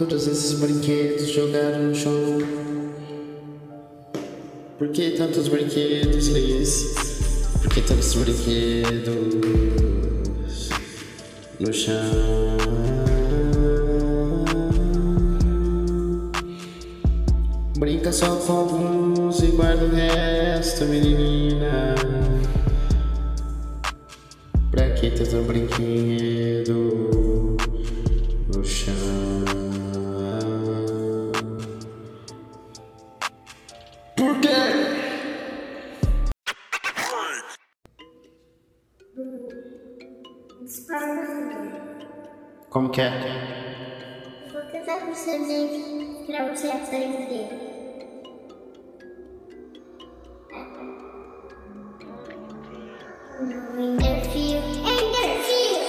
Todos esses brinquedos jogaram no chão. Por que tantos brinquedos, Liz? Por que tantos brinquedos no chão? Brinca só com alguns e guarda o resto, menina. Pra que tanto brinquedo Como que é? Vou cantar pro seu gente pra você aprender. No interfere, interfere,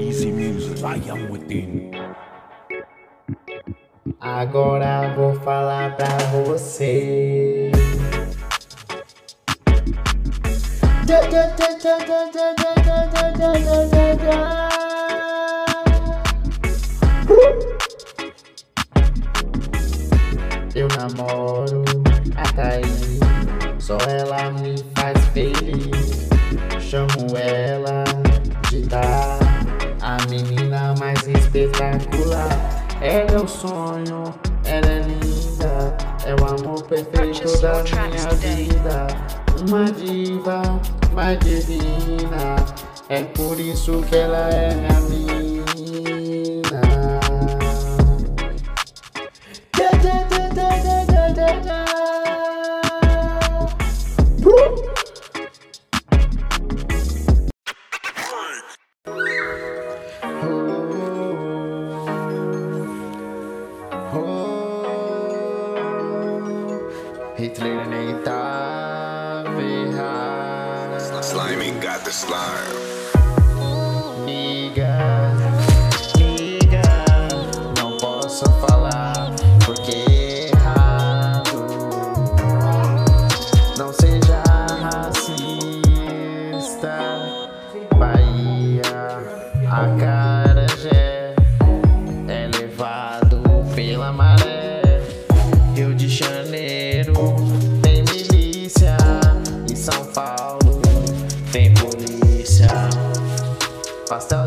Easy music, I am within. Agora vou falar pra você. Eu namoro a Thaís, só ela me faz feliz. Chamo ela de dar a menina mais espetacular. Ela é o sonho, ela é linda, é o amor perfeito da minha vida. Uma diva divina, é por isso que ela é minha mina. Hitler nem tava errado. Slimy got the slime. Liga, liga, não posso falar porque é errado. Não seja racista. Bahia, acarajé faster.